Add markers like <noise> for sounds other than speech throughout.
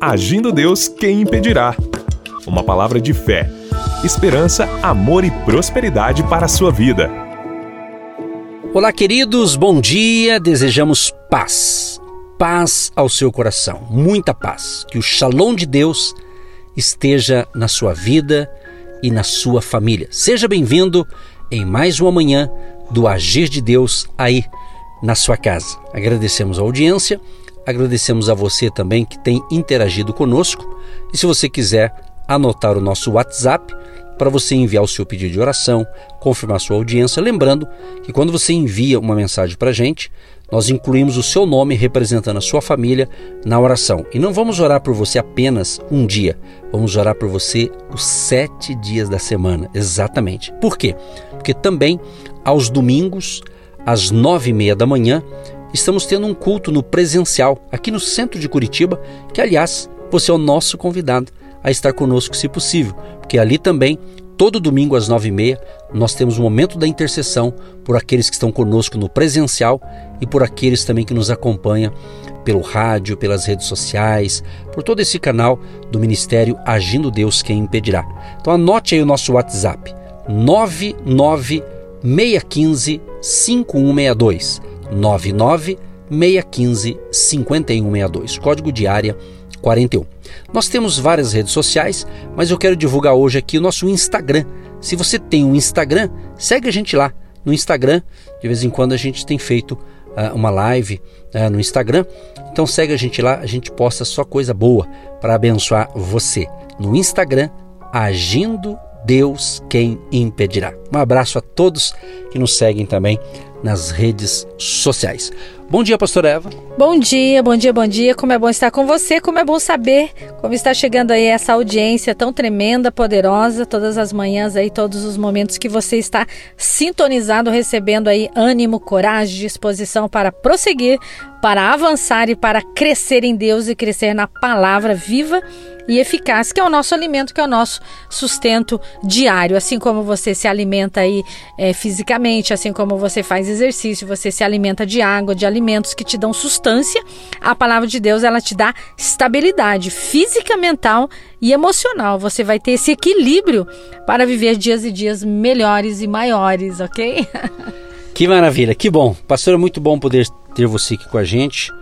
Agindo Deus, quem impedirá? Uma palavra de fé, esperança, amor e prosperidade para a sua vida. Olá, queridos, bom dia. Desejamos paz. Paz ao seu coração, muita paz. Que o shalom de Deus esteja na sua vida e na sua família. Seja bem-vindo em mais uma manhã do Agir de Deus aí na sua casa. Agradecemos a audiência, agradecemos a você também que tem interagido conosco. E se você quiser anotar o nosso WhatsApp para você enviar o seu pedido de oração, confirmar sua audiência, lembrando que quando você envia uma mensagem para a gente, nós incluímos o seu nome representando a sua família na oração. E não vamos orar por você apenas um dia, vamos orar por você os sete dias da semana, exatamente. Por quê? Porque também aos domingos, às nove e meia da manhã, estamos tendo um culto no presencial aqui no centro de Curitiba, que aliás você é o nosso convidado a estar conosco se possível, porque ali também todo domingo às nove e meia nós temos o momento da intercessão por aqueles que estão conosco no presencial e por aqueles também que nos acompanham pelo rádio, pelas redes sociais, por todo esse canal do Ministério Agindo Deus Quem Impedirá. Então anote aí o nosso WhatsApp 99615 5162 99 615 5162, código de área 41. Nós temos várias redes sociais, mas eu quero divulgar hoje aqui o nosso Instagram. Se você tem um Instagram, segue a gente lá no Instagram. De vez em quando a gente tem feito uh, uma live uh, no Instagram. Então segue a gente lá, a gente posta só coisa boa para abençoar você. No Instagram, Agindo Deus Quem Impedirá. Um abraço a todos que nos seguem também nas redes sociais. Bom dia, pastora Eva. Bom dia, bom dia, bom dia. Como é bom estar com você, como é bom saber como está chegando aí essa audiência tão tremenda, poderosa, todas as manhãs aí, todos os momentos que você está sintonizado, recebendo aí ânimo, coragem, disposição para prosseguir, para avançar e para crescer em Deus e crescer na palavra viva e eficaz, que é o nosso alimento, que é o nosso sustento diário. Assim como você se alimenta aí é, fisicamente, assim como você faz exercício, você se alimenta de água, de alimentos que te dão sustância, a palavra de Deus ela te dá estabilidade física, mental e emocional. Você vai ter esse equilíbrio para viver dias e dias melhores e maiores, ok? <laughs> Que maravilha, que bom. Pastor, é muito bom poder ter você aqui com a gente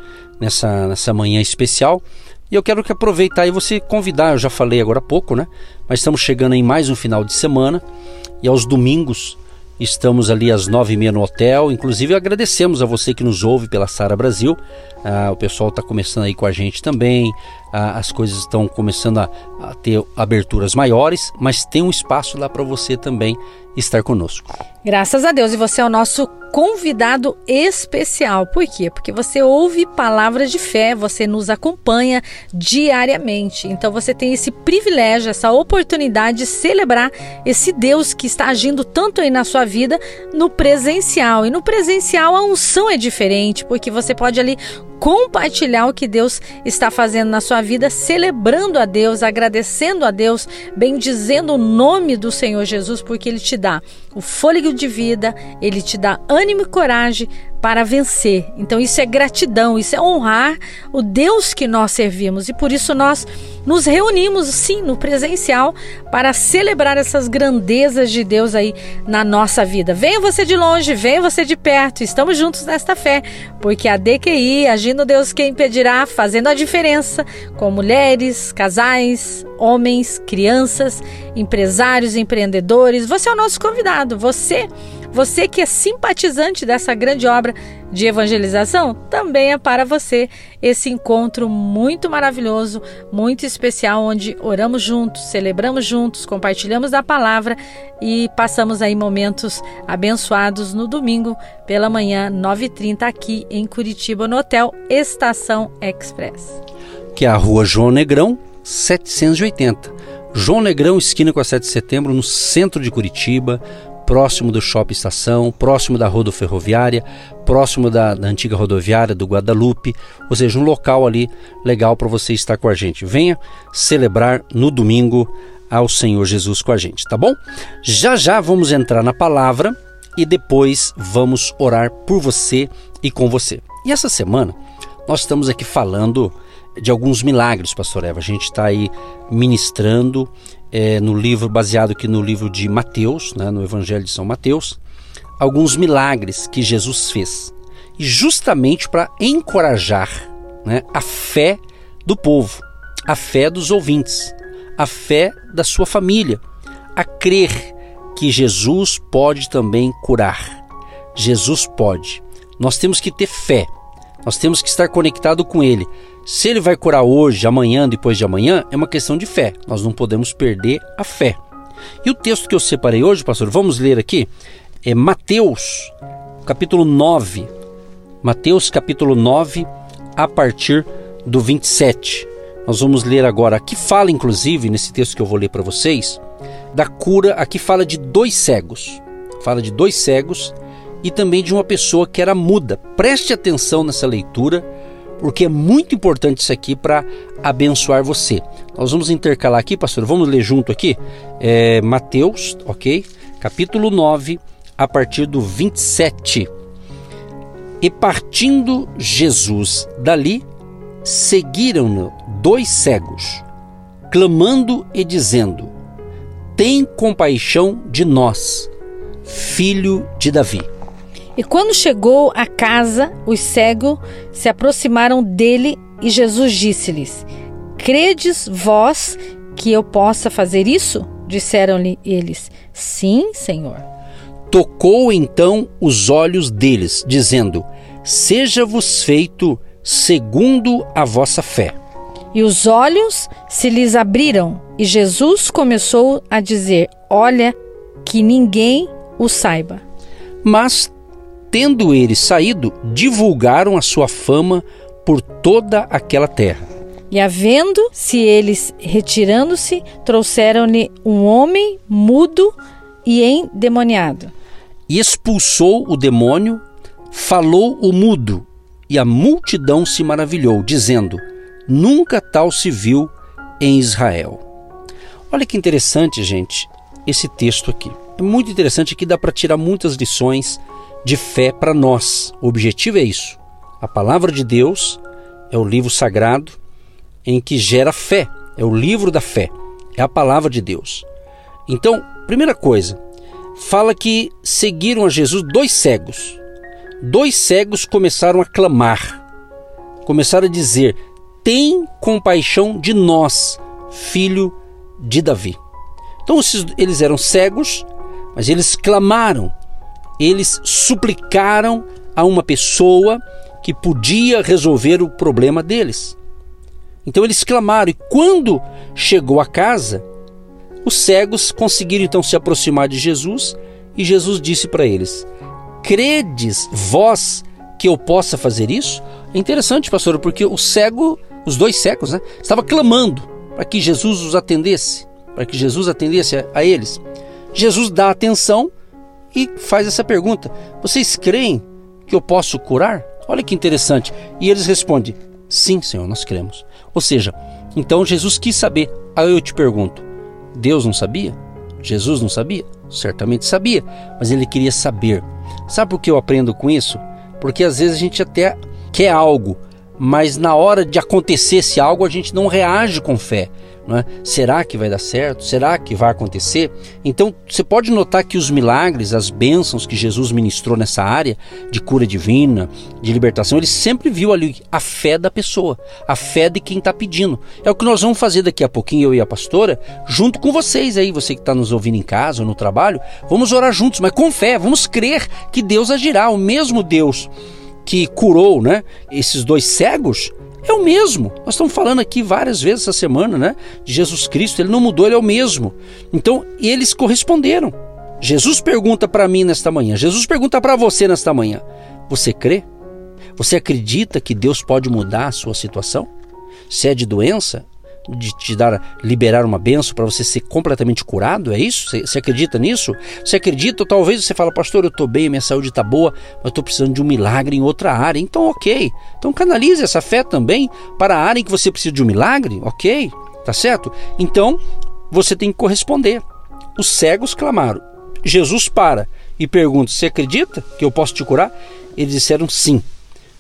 nessa, nessa manhã especial. E eu quero que aproveitar e você convidar, eu já falei agora há pouco, né? Mas estamos chegando em mais um final de semana e aos domingos estamos ali às nove e meia no hotel. Inclusive agradecemos a você que nos ouve pela Sara Brasil. Ah, o pessoal está começando aí com a gente também. Ah, as coisas estão começando a, a, ter aberturas maiores, mas tem um espaço lá para você também estar conosco. Graças a Deus, e você é o nosso convidado especial. Por quê? Porque você ouve palavras de fé, você nos acompanha diariamente. Então você tem esse privilégio, essa oportunidade de celebrar esse Deus que está agindo tanto aí na sua vida no presencial. E no presencial a unção é diferente, porque você pode ali compartilhar o que Deus está fazendo na sua vida, celebrando a Deus, agradecendo a Deus, bendizendo o nome do Senhor Jesus, porque Ele te dá o fôlego de vida, Ele te dá ânimo e coragem para vencer. Então isso é gratidão, isso é honrar o Deus que nós servimos e por isso nós nos reunimos sim no presencial para celebrar essas grandezas de Deus aí na nossa vida. Venha você de longe, venha você de perto, estamos juntos nesta fé, porque a DQI, agindo Deus quem impedirá, fazendo a diferença com mulheres, casais, homens, crianças, empresários, empreendedores. Você é o nosso convidado, você você que é simpatizante dessa grande obra de evangelização, também é para você esse encontro muito maravilhoso, muito especial, onde oramos juntos, celebramos juntos, compartilhamos a palavra e passamos aí momentos abençoados no domingo pela manhã, 9h30, aqui em Curitiba, no Hotel Estação Express. Que é a rua João Negrão, 780. João Negrão, esquina com a 7 de setembro, no centro de Curitiba próximo do shopping estação, próximo da rodoferroviária, próximo da, da, antiga rodoviária do Guadalupe, ou seja, um local ali legal para você estar com a gente. Venha celebrar no domingo ao Senhor Jesus com a gente, tá bom? Já já vamos entrar na palavra e depois vamos orar por você e com você. E essa semana nós estamos aqui falando de alguns milagres, pastor Eva. A gente está aí ministrando é, no livro, baseado aqui no livro de Mateus, né, no Evangelho de São Mateus, alguns milagres que Jesus fez. E justamente para encorajar né, a fé do povo, a fé dos ouvintes, a fé da sua família, a crer que Jesus pode também curar. Jesus pode. Nós temos que ter fé. Nós temos que estar conectado com Ele. Se Ele vai curar hoje, amanhã, depois de amanhã, é uma questão de fé. Nós não podemos perder a fé. E o texto que eu separei hoje, pastor, vamos ler aqui, é Mateus, capítulo 9. Mateus, capítulo 9, a partir do 27. Nós vamos ler agora. Aqui fala, inclusive, nesse texto que eu vou ler para vocês, da cura. Aqui fala de dois cegos. Fala de dois cegos e também de uma pessoa que era muda. Preste atenção nessa leitura, porque é muito importante isso aqui para abençoar você. Nós vamos intercalar aqui, pastor, vamos ler junto aqui? É, Mateus, ok? Capítulo 9, a partir do 27. E partindo Jesus dali, seguiram-no dois cegos, clamando e dizendo: Tem compaixão de nós, filho de Davi. E quando chegou à casa, os cegos se aproximaram dele e Jesus disse-lhes: Credes vós que eu possa fazer isso? Disseram-lhe eles: Sim, Senhor. Tocou então os olhos deles, dizendo: Seja-vos feito segundo a vossa fé. E os olhos se lhes abriram, e Jesus começou a dizer: Olha, que ninguém o saiba. Mas tendo eles saído, divulgaram a sua fama por toda aquela terra. E havendo-se eles retirando-se, trouxeram-lhe um homem mudo e endemoniado. E expulsou o demônio, falou o mudo, e a multidão se maravilhou, dizendo: Nunca tal se viu em Israel. Olha que interessante, gente, esse texto aqui. É muito interessante que dá para tirar muitas lições de fé para nós. O objetivo é isso. A palavra de Deus é o livro sagrado em que gera fé, é o livro da fé, é a palavra de Deus. Então, primeira coisa, fala que seguiram a Jesus dois cegos. Dois cegos começaram a clamar, começaram a dizer: Tem compaixão de nós, filho de Davi. Então, eles eram cegos, mas eles clamaram, eles suplicaram a uma pessoa que podia resolver o problema deles. Então eles clamaram, e quando chegou a casa, os cegos conseguiram então se aproximar de Jesus, e Jesus disse para eles: Credes vós que eu possa fazer isso? É interessante, pastor, porque o cego, os dois cegos, né, estava clamando para que Jesus os atendesse, para que Jesus atendesse a, a eles. Jesus dá atenção e faz essa pergunta: Vocês creem que eu posso curar? Olha que interessante. E eles respondem: Sim, Senhor, nós cremos. Ou seja, então Jesus quis saber. Aí eu te pergunto: Deus não sabia? Jesus não sabia? Certamente sabia, mas ele queria saber. Sabe por que eu aprendo com isso? Porque às vezes a gente até quer algo, mas na hora de acontecer esse algo a gente não reage com fé. É? Será que vai dar certo? Será que vai acontecer? Então você pode notar que os milagres, as bênçãos que Jesus ministrou nessa área de cura divina, de libertação, ele sempre viu ali a fé da pessoa, a fé de quem está pedindo. É o que nós vamos fazer daqui a pouquinho, eu e a pastora, junto com vocês aí, você que está nos ouvindo em casa ou no trabalho, vamos orar juntos, mas com fé, vamos crer que Deus agirá, o mesmo Deus que curou né, esses dois cegos é o mesmo. Nós estamos falando aqui várias vezes essa semana, né? De Jesus Cristo, ele não mudou, ele é o mesmo. Então, eles corresponderam. Jesus pergunta para mim nesta manhã, Jesus pergunta para você nesta manhã: Você crê? Você acredita que Deus pode mudar a sua situação? Se é de doença, de te dar, liberar uma benção para você ser completamente curado? É isso? Você, acredita nisso? Você acredita? Talvez você fala, pastor, eu estou bem, minha saúde está boa, mas estou precisando de um milagre em outra área. Então, ok. Então canalize essa fé também para a área em que você precisa de um milagre, ok? Tá certo? Então, você tem que corresponder. Os cegos clamaram. Jesus para e pergunta: Você acredita que eu posso te curar? Eles disseram sim.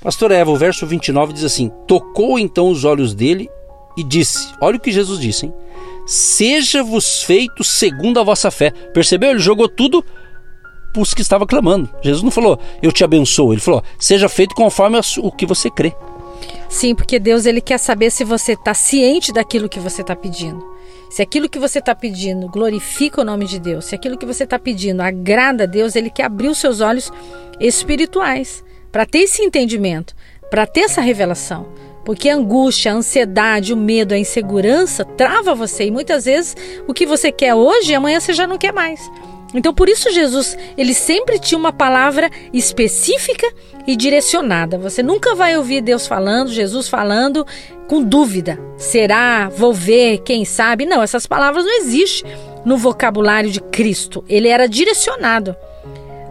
Pastor Eva, o verso 29 diz assim: Tocou então os olhos dele e disse: Olha o que Jesus disse, hein? Seja-vos feito segundo a vossa fé. Percebeu? Ele jogou tudo para os que estava clamando. Jesus não falou, eu te abençoo. Ele falou, seja feito conforme o que você crê. Sim, porque Deus ele quer saber se você está ciente daquilo que você está pedindo. Se aquilo que você está pedindo glorifica o nome de Deus, se aquilo que você está pedindo agrada a Deus, Ele quer abrir os seus olhos espirituais para ter esse entendimento, para ter essa revelação. Porque a angústia, a ansiedade, o medo, a insegurança trava você e muitas vezes o que você quer hoje, amanhã você já não quer mais. Então, por isso Jesus, ele sempre tinha uma palavra específica e direcionada. Você nunca vai ouvir Deus falando, Jesus falando com dúvida. Será? Vou ver, quem sabe? Não, essas palavras não existem no vocabulário de Cristo. Ele era direcionado.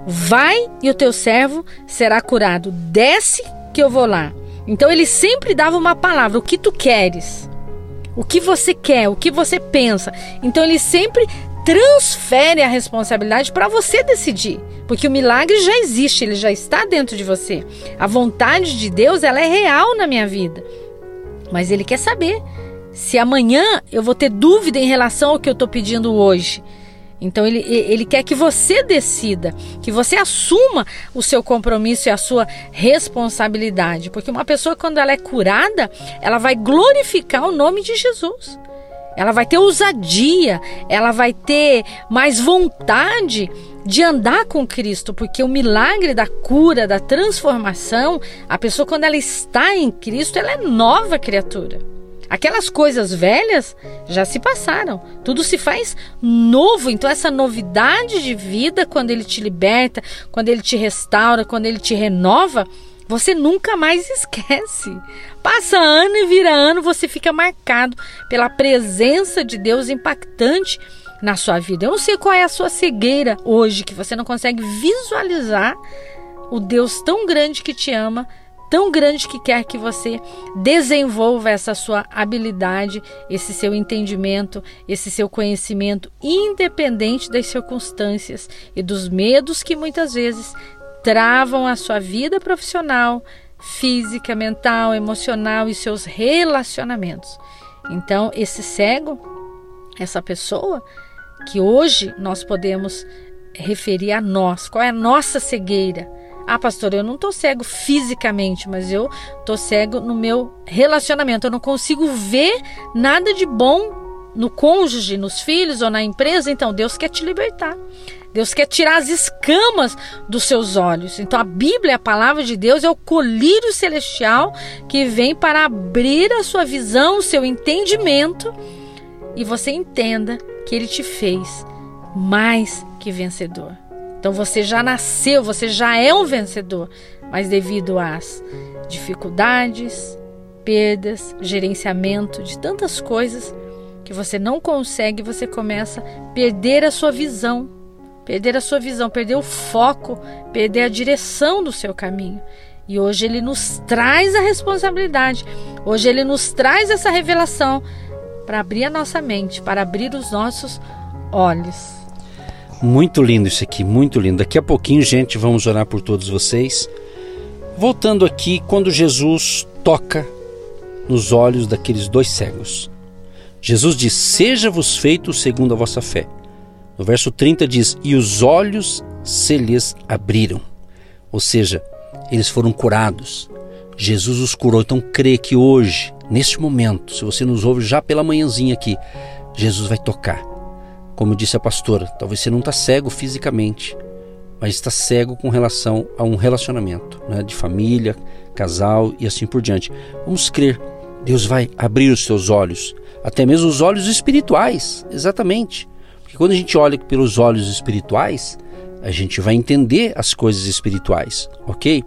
Vai e o teu servo será curado. Desce que eu vou lá. Então ele sempre dava uma palavra, o que tu queres? O que você quer, o que você pensa. Então ele sempre transfere a responsabilidade para você decidir, porque o milagre já existe, ele já está dentro de você. A vontade de Deus, ela é real na minha vida. Mas ele quer saber se amanhã eu vou ter dúvida em relação ao que eu estou pedindo hoje. Então ele, ele quer que você decida, que você assuma o seu compromisso e a sua responsabilidade. Porque uma pessoa, quando ela é curada, ela vai glorificar o nome de Jesus ela vai ter ousadia, ela vai ter mais vontade de andar com Cristo, porque o milagre da cura, da transformação, a pessoa quando ela está em Cristo, ela é nova criatura. Aquelas coisas velhas já se passaram, tudo se faz novo. Então, essa novidade de vida, quando Ele te liberta, quando Ele te restaura, quando Ele te renova, você nunca mais esquece. Passa ano e vira ano, você fica marcado pela presença de Deus impactante na sua vida. Eu não sei qual é a sua cegueira hoje, que você não consegue visualizar o Deus tão grande que te ama, tão grande que quer que você desenvolva essa sua habilidade, esse seu entendimento, esse seu conhecimento, independente das circunstâncias e dos medos que muitas vezes travam a sua vida profissional, física, mental, emocional e seus relacionamentos. Então, esse cego, essa pessoa que hoje nós podemos referir a nós, qual é a nossa cegueira? Ah, pastor, eu não estou cego fisicamente, mas eu estou cego no meu relacionamento. Eu não consigo ver nada de bom no cônjuge, nos filhos ou na empresa. Então, Deus quer te libertar. Deus quer tirar as escamas dos seus olhos. Então a Bíblia, a palavra de Deus, é o colírio celestial que vem para abrir a sua visão, o seu entendimento e você entenda que ele te fez mais que vencedor. Então você já nasceu, você já é um vencedor, mas devido às dificuldades, perdas, gerenciamento de tantas coisas que você não consegue, você começa a perder a sua visão perder a sua visão, perder o foco, perder a direção do seu caminho. E hoje ele nos traz a responsabilidade, hoje ele nos traz essa revelação para abrir a nossa mente, para abrir os nossos olhos. Muito lindo isso aqui, muito lindo. Daqui a pouquinho, gente, vamos orar por todos vocês. Voltando aqui, quando Jesus toca nos olhos daqueles dois cegos. Jesus diz: Seja-vos feito segundo a vossa fé. No verso 30 diz: E os olhos se lhes abriram. Ou seja, eles foram curados. Jesus os curou. Então crê que hoje, neste momento, se você nos ouve já pela manhãzinha aqui, Jesus vai tocar. Como disse a pastora, talvez você não está cego fisicamente, mas está cego com relação a um relacionamento né, de família, casal e assim por diante. Vamos crer. Deus vai abrir os seus olhos, até mesmo os olhos espirituais, exatamente. Porque quando a gente olha pelos olhos espirituais, a gente vai entender as coisas espirituais, ok?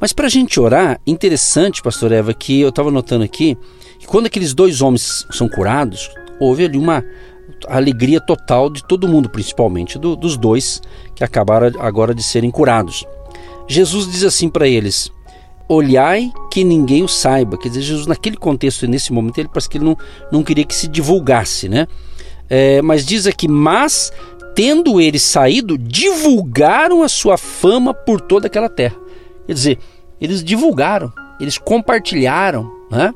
Mas para a gente orar, interessante, pastor Eva, que eu estava notando aqui, que quando aqueles dois homens são curados, houve ali uma alegria total de todo mundo, principalmente do, dos dois que acabaram agora de serem curados. Jesus diz assim para eles: olhai que ninguém o saiba. Quer dizer, Jesus, naquele contexto, nesse momento, ele parece que ele não, não queria que se divulgasse, né? É, mas diz aqui: Mas, tendo eles saído, divulgaram a sua fama por toda aquela terra. Quer dizer, eles divulgaram, eles compartilharam, né?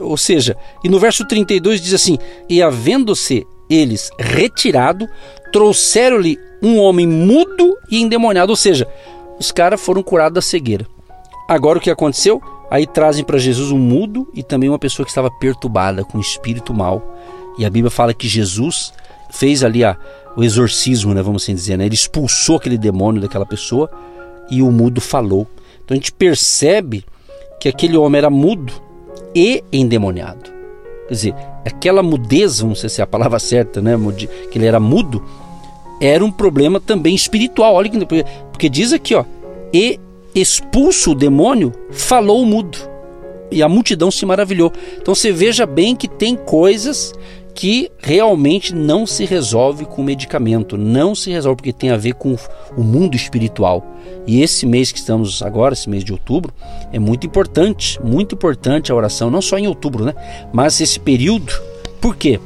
Ou seja, e no verso 32 diz assim: E havendo-se eles retirado, trouxeram-lhe um homem mudo e endemoniado. Ou seja, os caras foram curados da cegueira. Agora o que aconteceu? Aí trazem para Jesus um mudo e também uma pessoa que estava perturbada com um espírito mal. E a Bíblia fala que Jesus fez ali a, o exorcismo, né, vamos assim dizer, né? Ele expulsou aquele demônio daquela pessoa e o mudo falou. Então a gente percebe que aquele homem era mudo e endemoniado. Quer dizer, aquela mudez, vamos sei se é a palavra certa, né, que ele era mudo, era um problema também espiritual. Olha que porque diz aqui, ó, e expulso o demônio, falou o mudo. E a multidão se maravilhou. Então você veja bem que tem coisas que realmente não se resolve com medicamento, não se resolve porque tem a ver com o mundo espiritual. E esse mês que estamos agora, esse mês de outubro, é muito importante, muito importante a oração, não só em outubro, né? Mas esse período. Por quê?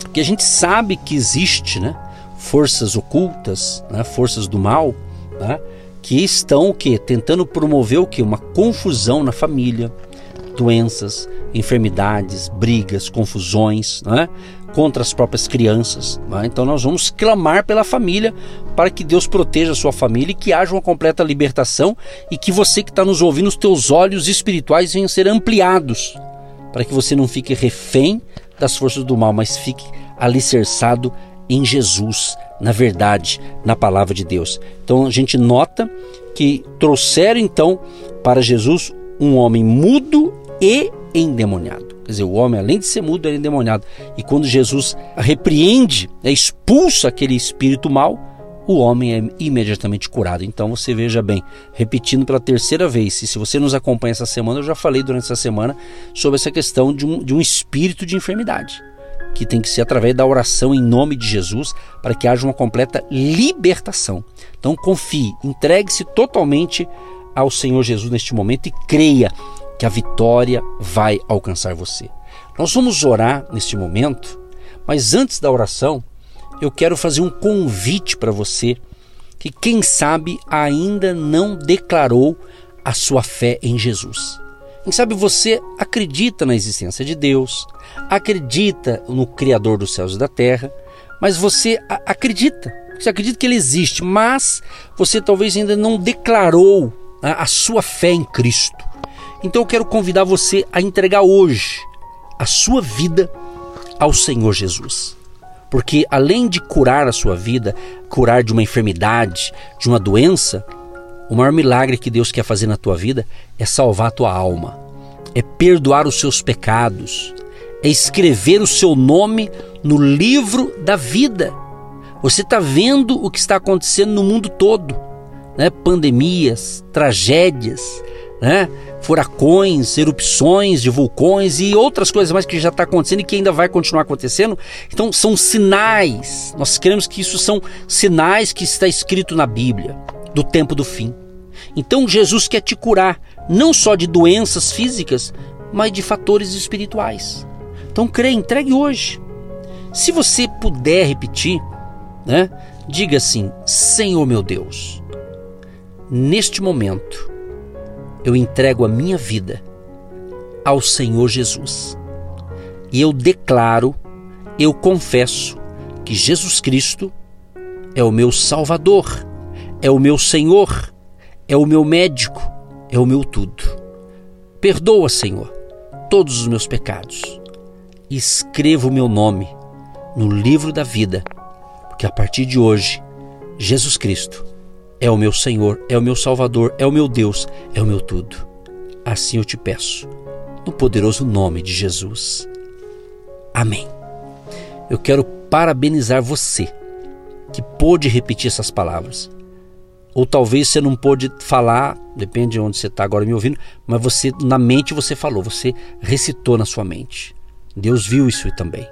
Porque a gente sabe que existe, né? Forças ocultas, né? forças do mal, né? que estão o quê? Tentando promover o quê? Uma confusão na família, doenças, enfermidades, brigas, confusões, né? contra as próprias crianças. Né? Então nós vamos clamar pela família para que Deus proteja a sua família e que haja uma completa libertação e que você que está nos ouvindo, os teus olhos espirituais venham ser ampliados para que você não fique refém das forças do mal, mas fique alicerçado em Jesus, na verdade, na palavra de Deus. Então a gente nota que trouxeram então para Jesus um homem mudo e endemoniado. Quer dizer, o homem, além de ser mudo, era endemoniado. E quando Jesus repreende, é expulsa aquele espírito mal, o homem é imediatamente curado. Então você veja bem, repetindo pela terceira vez, e se você nos acompanha essa semana, eu já falei durante essa semana sobre essa questão de um, de um espírito de enfermidade, que tem que ser através da oração em nome de Jesus, para que haja uma completa libertação. Então confie, entregue-se totalmente ao Senhor Jesus neste momento e creia que a vitória vai alcançar você. Nós vamos orar neste momento, mas antes da oração, eu quero fazer um convite para você que, quem sabe, ainda não declarou a sua fé em Jesus. Quem sabe você acredita na existência de Deus, acredita no Criador dos céus e da terra, mas você acredita, você acredita que Ele existe, mas você talvez ainda não declarou a sua fé em Cristo. Então eu quero convidar você a entregar hoje a sua vida ao Senhor Jesus. Porque além de curar a sua vida, curar de uma enfermidade, de uma doença, o maior milagre que Deus quer fazer na tua vida é salvar a tua alma, é perdoar os seus pecados, é escrever o seu nome no livro da vida. Você está vendo o que está acontecendo no mundo todo, né? Pandemias, tragédias, né? furacões, erupções de vulcões e outras coisas mais que já está acontecendo e que ainda vai continuar acontecendo. Então são sinais. Nós queremos que isso são sinais que está escrito na Bíblia do tempo do fim. Então Jesus quer te curar não só de doenças físicas, mas de fatores espirituais. Então crê, entregue hoje. Se você puder repetir, né? Diga assim: Senhor meu Deus, neste momento eu entrego a minha vida ao Senhor Jesus. E eu declaro, eu confesso que Jesus Cristo é o meu Salvador, é o meu Senhor, é o meu médico, é o meu tudo. Perdoa, Senhor, todos os meus pecados escreva o meu nome no livro da vida, porque a partir de hoje, Jesus Cristo é o meu Senhor, é o meu Salvador, é o meu Deus, é o meu tudo. Assim eu te peço, no poderoso nome de Jesus. Amém. Eu quero parabenizar você que pôde repetir essas palavras. Ou talvez você não pôde falar, depende de onde você está agora me ouvindo, mas você na mente você falou, você recitou na sua mente. Deus viu isso também.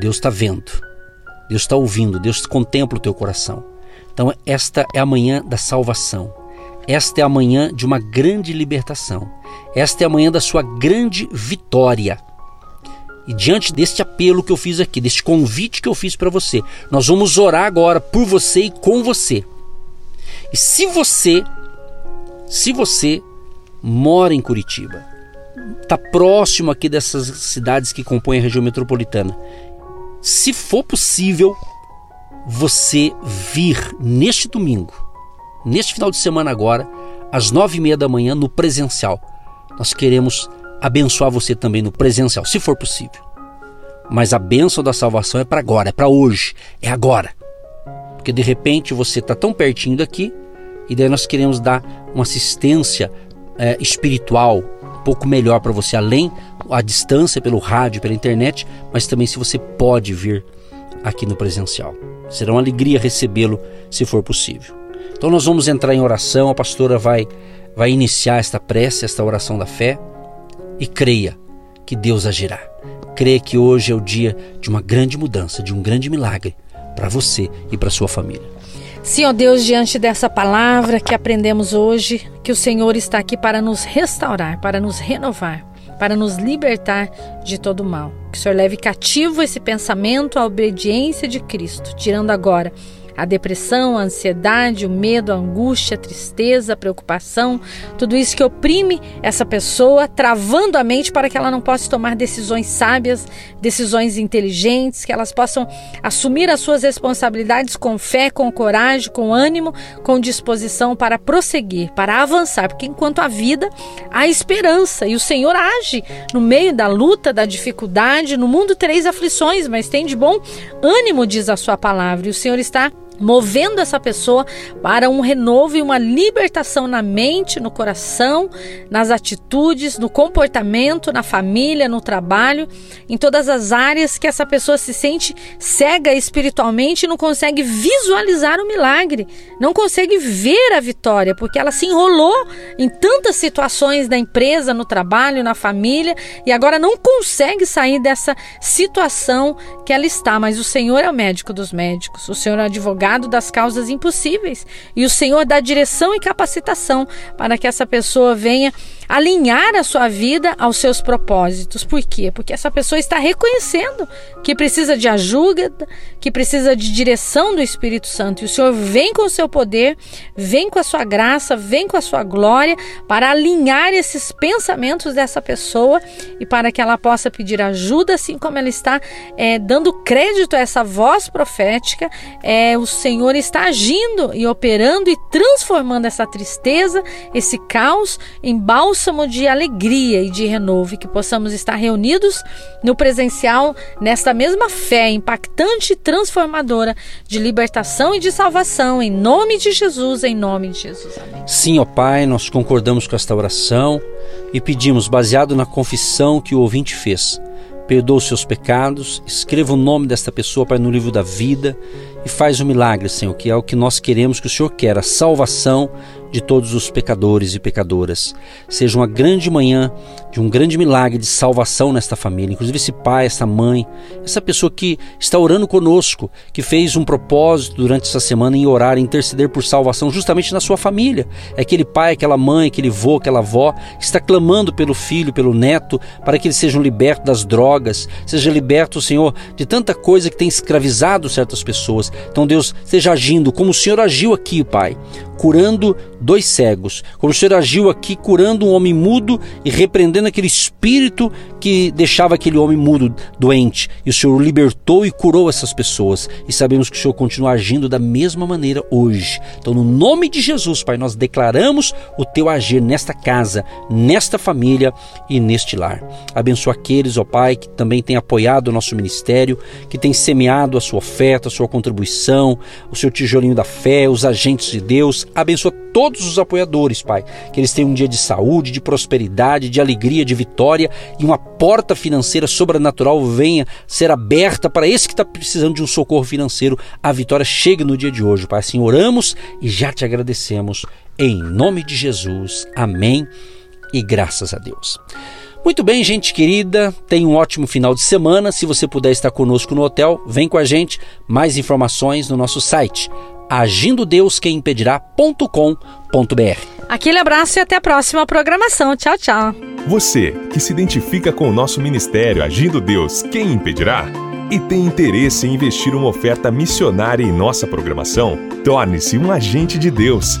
Deus está vendo. Deus está ouvindo. Deus contempla o teu coração. Então, esta é a manhã da salvação. Esta é a manhã de uma grande libertação. Esta é a manhã da sua grande vitória. E diante deste apelo que eu fiz aqui, deste convite que eu fiz para você, nós vamos orar agora por você e com você. E se você, se você mora em Curitiba, está próximo aqui dessas cidades que compõem a região metropolitana, se for possível, você vir neste domingo, neste final de semana agora, às nove e meia da manhã, no presencial. Nós queremos abençoar você também no presencial, se for possível. Mas a bênção da salvação é para agora, é para hoje, é agora. Porque de repente você está tão pertinho daqui e daí nós queremos dar uma assistência é, espiritual um pouco melhor para você, além a distância pelo rádio, pela internet, mas também se você pode vir aqui no presencial. Será uma alegria recebê-lo se for possível. Então nós vamos entrar em oração, a pastora vai vai iniciar esta prece, esta oração da fé e creia que Deus agirá. Creia que hoje é o dia de uma grande mudança, de um grande milagre para você e para sua família. Ó Deus, diante dessa palavra que aprendemos hoje, que o Senhor está aqui para nos restaurar, para nos renovar, para nos libertar de todo mal. Que o Senhor leve cativo esse pensamento à obediência de Cristo, tirando agora a depressão, a ansiedade, o medo, a angústia, a tristeza, a preocupação, tudo isso que oprime essa pessoa, travando a mente para que ela não possa tomar decisões sábias, decisões inteligentes, que elas possam assumir as suas responsabilidades com fé, com coragem, com ânimo, com disposição para prosseguir, para avançar, porque enquanto há vida, há esperança e o Senhor age no meio da luta, da dificuldade. No mundo tereis aflições, mas tem de bom ânimo, diz a sua palavra, e o Senhor está movendo essa pessoa para um renovo e uma libertação na mente, no coração, nas atitudes, no comportamento, na família, no trabalho, em todas as áreas que essa pessoa se sente cega espiritualmente e não consegue visualizar o milagre, não consegue ver a vitória, porque ela se enrolou em tantas situações da empresa, no trabalho, na família e agora não consegue sair dessa situação que ela está, mas o Senhor é o médico dos médicos, o Senhor é o advogado das causas impossíveis e o Senhor dá direção e capacitação para que essa pessoa venha alinhar a sua vida aos seus propósitos. Por quê? Porque essa pessoa está reconhecendo que precisa de ajuda, que precisa de direção do Espírito Santo. E o Senhor vem com o seu poder, vem com a sua graça, vem com a sua glória para alinhar esses pensamentos dessa pessoa e para que ela possa pedir ajuda, assim como ela está é, dando crédito a essa voz profética. É, o Senhor está agindo e operando e transformando essa tristeza, esse caos em bálsamo de alegria e de renovo, e que possamos estar reunidos no presencial nesta mesma fé impactante e transformadora de libertação e de salvação, em nome de Jesus, em nome de Jesus. Amém. Sim, ó Pai, nós concordamos com esta oração e pedimos, baseado na confissão que o ouvinte fez, perdoa os seus pecados, escreva o nome desta pessoa para no livro da vida e faz o milagre, Senhor, que é o que nós queremos que o Senhor quer, a salvação de todos os pecadores e pecadoras. Seja uma grande manhã de um grande milagre de salvação nesta família, inclusive esse pai, essa mãe, essa pessoa que está orando conosco, que fez um propósito durante essa semana em orar, em interceder por salvação justamente na sua família. É aquele pai, aquela mãe, aquele vô, aquela avó está clamando pelo filho, pelo neto, para que eles sejam libertos das drogas, seja liberto, Senhor, de tanta coisa que tem escravizado certas pessoas. Então, Deus, esteja agindo como o Senhor agiu aqui, Pai curando dois cegos, o Senhor agiu aqui curando um homem mudo e repreendendo aquele espírito que deixava aquele homem mudo doente. E o Senhor libertou e curou essas pessoas. E sabemos que o Senhor continua agindo da mesma maneira hoje. Então, no nome de Jesus, Pai, nós declaramos o teu agir nesta casa, nesta família e neste lar. Abençoa aqueles, ó Pai, que também têm apoiado o nosso ministério, que têm semeado a sua oferta, a sua contribuição, o seu tijolinho da fé, os agentes de Deus, abençoa todos os apoiadores, Pai. Que eles tenham um dia de saúde, de prosperidade, de alegria, de vitória e uma porta financeira sobrenatural venha ser aberta para esse que está precisando de um socorro financeiro. A vitória chegue no dia de hoje, Pai. Assim oramos e já te agradecemos. Em nome de Jesus. Amém. E graças a Deus. Muito bem, gente querida, tenha um ótimo final de semana. Se você puder estar conosco no hotel, vem com a gente. Mais informações no nosso site agindodeusquemimpedirá.com.br. Aquele abraço e até a próxima programação. Tchau, tchau. Você que se identifica com o nosso ministério Agindo Deus, quem impedirá? E tem interesse em investir uma oferta missionária em nossa programação? Torne-se um agente de Deus